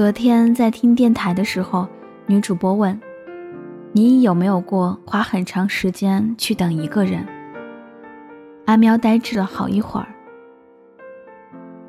昨天在听电台的时候，女主播问：“你有没有过花很长时间去等一个人？”阿喵呆滞了好一会儿。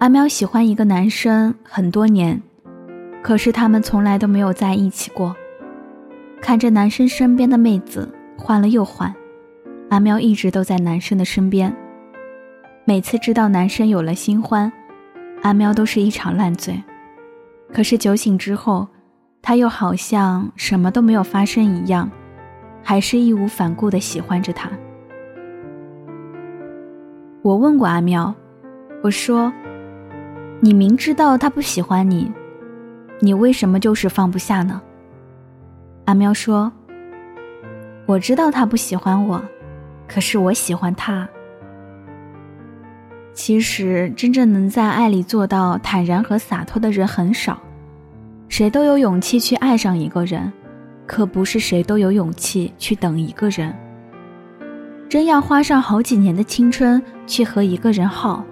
阿喵喜欢一个男生很多年，可是他们从来都没有在一起过。看着男生身边的妹子换了又换，阿喵一直都在男生的身边。每次知道男生有了新欢，阿喵都是一场烂醉。可是酒醒之后，他又好像什么都没有发生一样，还是义无反顾地喜欢着他。我问过阿喵，我说：“你明知道他不喜欢你，你为什么就是放不下呢？”阿喵说：“我知道他不喜欢我，可是我喜欢他。其实，真正能在爱里做到坦然和洒脱的人很少。谁都有勇气去爱上一个人，可不是谁都有勇气去等一个人。真要花上好几年的青春去和一个人耗，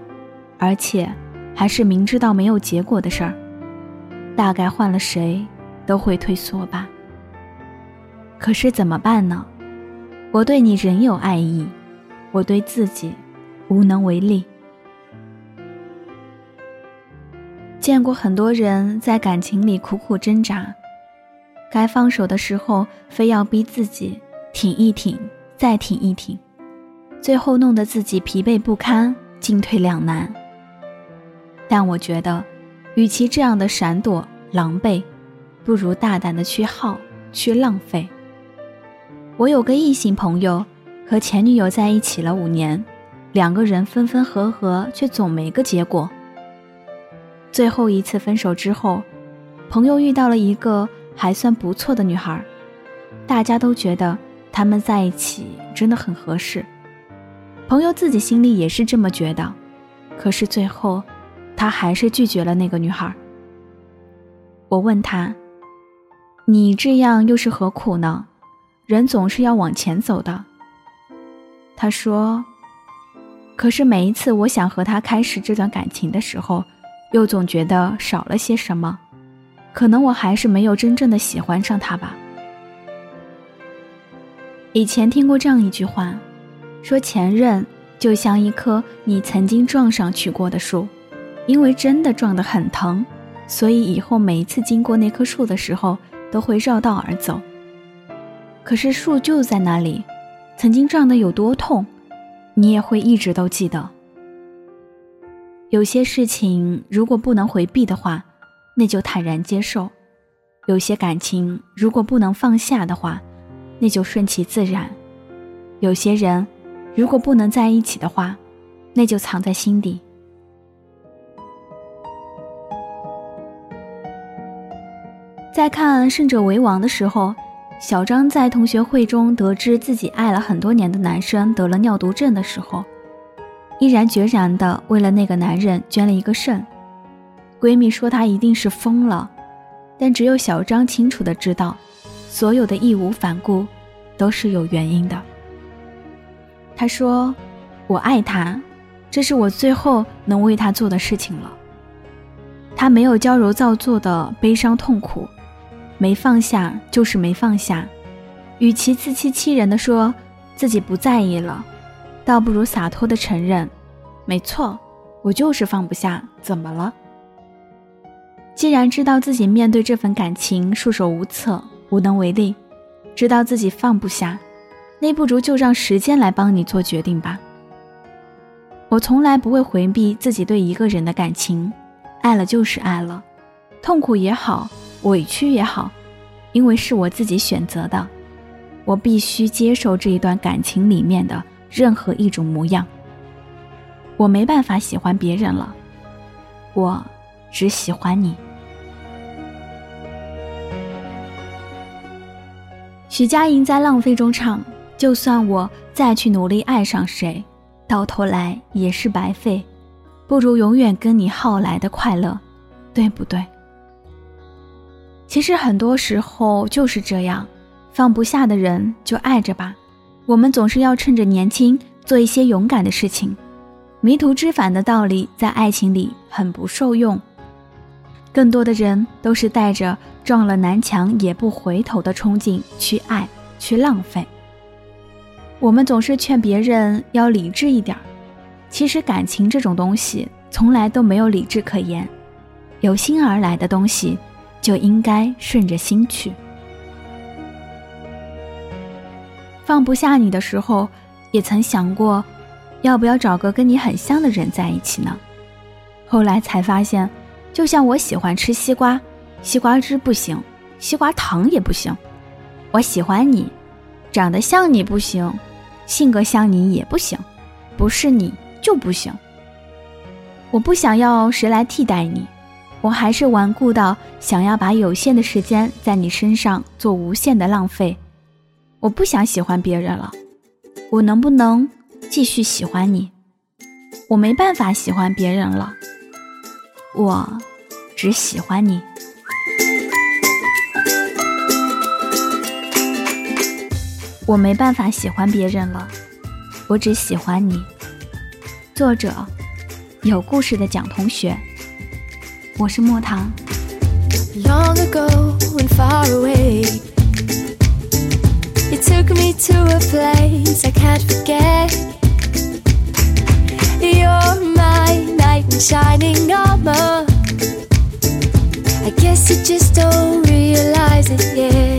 而且还是明知道没有结果的事儿，大概换了谁都会退缩吧。”可是怎么办呢？我对你仍有爱意，我对自己无能为力。见过很多人在感情里苦苦挣扎，该放手的时候非要逼自己挺一挺，再挺一挺，最后弄得自己疲惫不堪，进退两难。但我觉得，与其这样的闪躲狼狈，不如大胆的去耗，去浪费。我有个异性朋友，和前女友在一起了五年，两个人分分合合，却总没个结果。最后一次分手之后，朋友遇到了一个还算不错的女孩，大家都觉得他们在一起真的很合适。朋友自己心里也是这么觉得，可是最后，他还是拒绝了那个女孩。我问他：“你这样又是何苦呢？”人总是要往前走的。他说：“可是每一次我想和他开始这段感情的时候，又总觉得少了些什么。可能我还是没有真正的喜欢上他吧。”以前听过这样一句话，说前任就像一棵你曾经撞上去过的树，因为真的撞得很疼，所以以后每一次经过那棵树的时候，都会绕道而走。可是树就在那里，曾经撞得有多痛，你也会一直都记得。有些事情如果不能回避的话，那就坦然接受；有些感情如果不能放下的话，那就顺其自然；有些人如果不能在一起的话，那就藏在心底。在看《胜者为王》的时候。小张在同学会中得知自己爱了很多年的男生得了尿毒症的时候，毅然决然地为了那个男人捐了一个肾。闺蜜说她一定是疯了，但只有小张清楚地知道，所有的义无反顾都是有原因的。他说：“我爱他，这是我最后能为他做的事情了。他没有矫揉造作的悲伤痛苦。”没放下就是没放下，与其自欺欺人的说自己不在意了，倒不如洒脱的承认，没错，我就是放不下，怎么了？既然知道自己面对这份感情束手无策、无能为力，知道自己放不下，那不如就让时间来帮你做决定吧。我从来不会回避自己对一个人的感情，爱了就是爱了，痛苦也好。委屈也好，因为是我自己选择的，我必须接受这一段感情里面的任何一种模样。我没办法喜欢别人了，我只喜欢你。许佳莹在《浪费》中唱：“就算我再去努力爱上谁，到头来也是白费，不如永远跟你耗来的快乐，对不对？”其实很多时候就是这样，放不下的人就爱着吧。我们总是要趁着年轻做一些勇敢的事情。迷途知返的道理在爱情里很不受用。更多的人都是带着撞了南墙也不回头的冲劲去爱，去浪费。我们总是劝别人要理智一点儿，其实感情这种东西从来都没有理智可言，由心而来的东西就应该顺着心去。放不下你的时候，也曾想过，要不要找个跟你很像的人在一起呢？后来才发现，就像我喜欢吃西瓜，西瓜汁不行，西瓜糖也不行。我喜欢你，长得像你不行。性格像你也不行，不是你就不行。我不想要谁来替代你，我还是顽固到想要把有限的时间在你身上做无限的浪费。我不想喜欢别人了，我能不能继续喜欢你？我没办法喜欢别人了，我只喜欢你。我没办法喜欢别人了，我只喜欢你。作者：有故事的蒋同学。我是莫糖。You took me to a place I can't forget. You're my knight in shining armor. I guess you just don't realize it yet.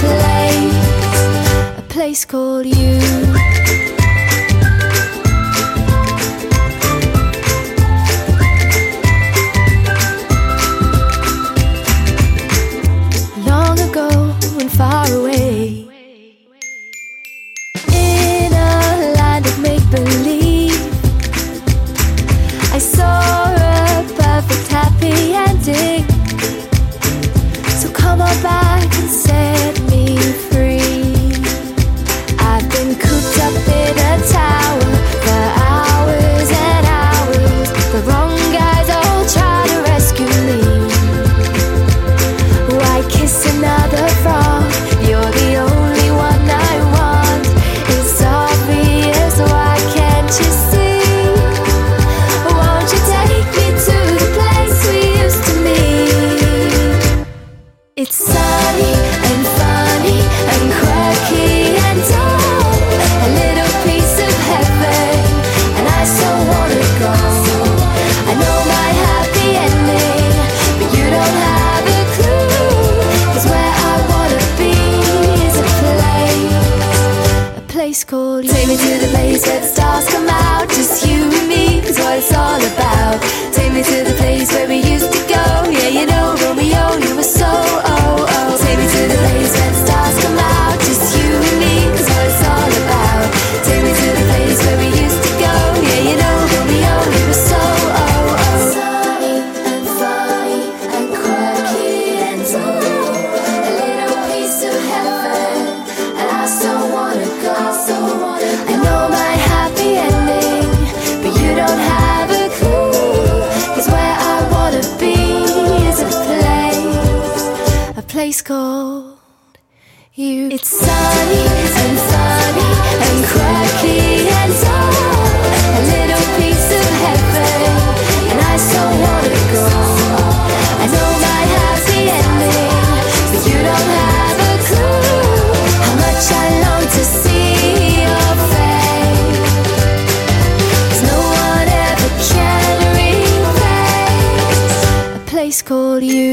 Place, a place called you. Called you. Take me to the place where the stars come out, just you and me is what it's all about. Take me to the place called you. It's sunny and funny and quirky and dumb. A little piece of heaven, and I so wanna go. I know my happy ending, but you don't have a clue how much I long to see your face. no one ever can replace a place called you.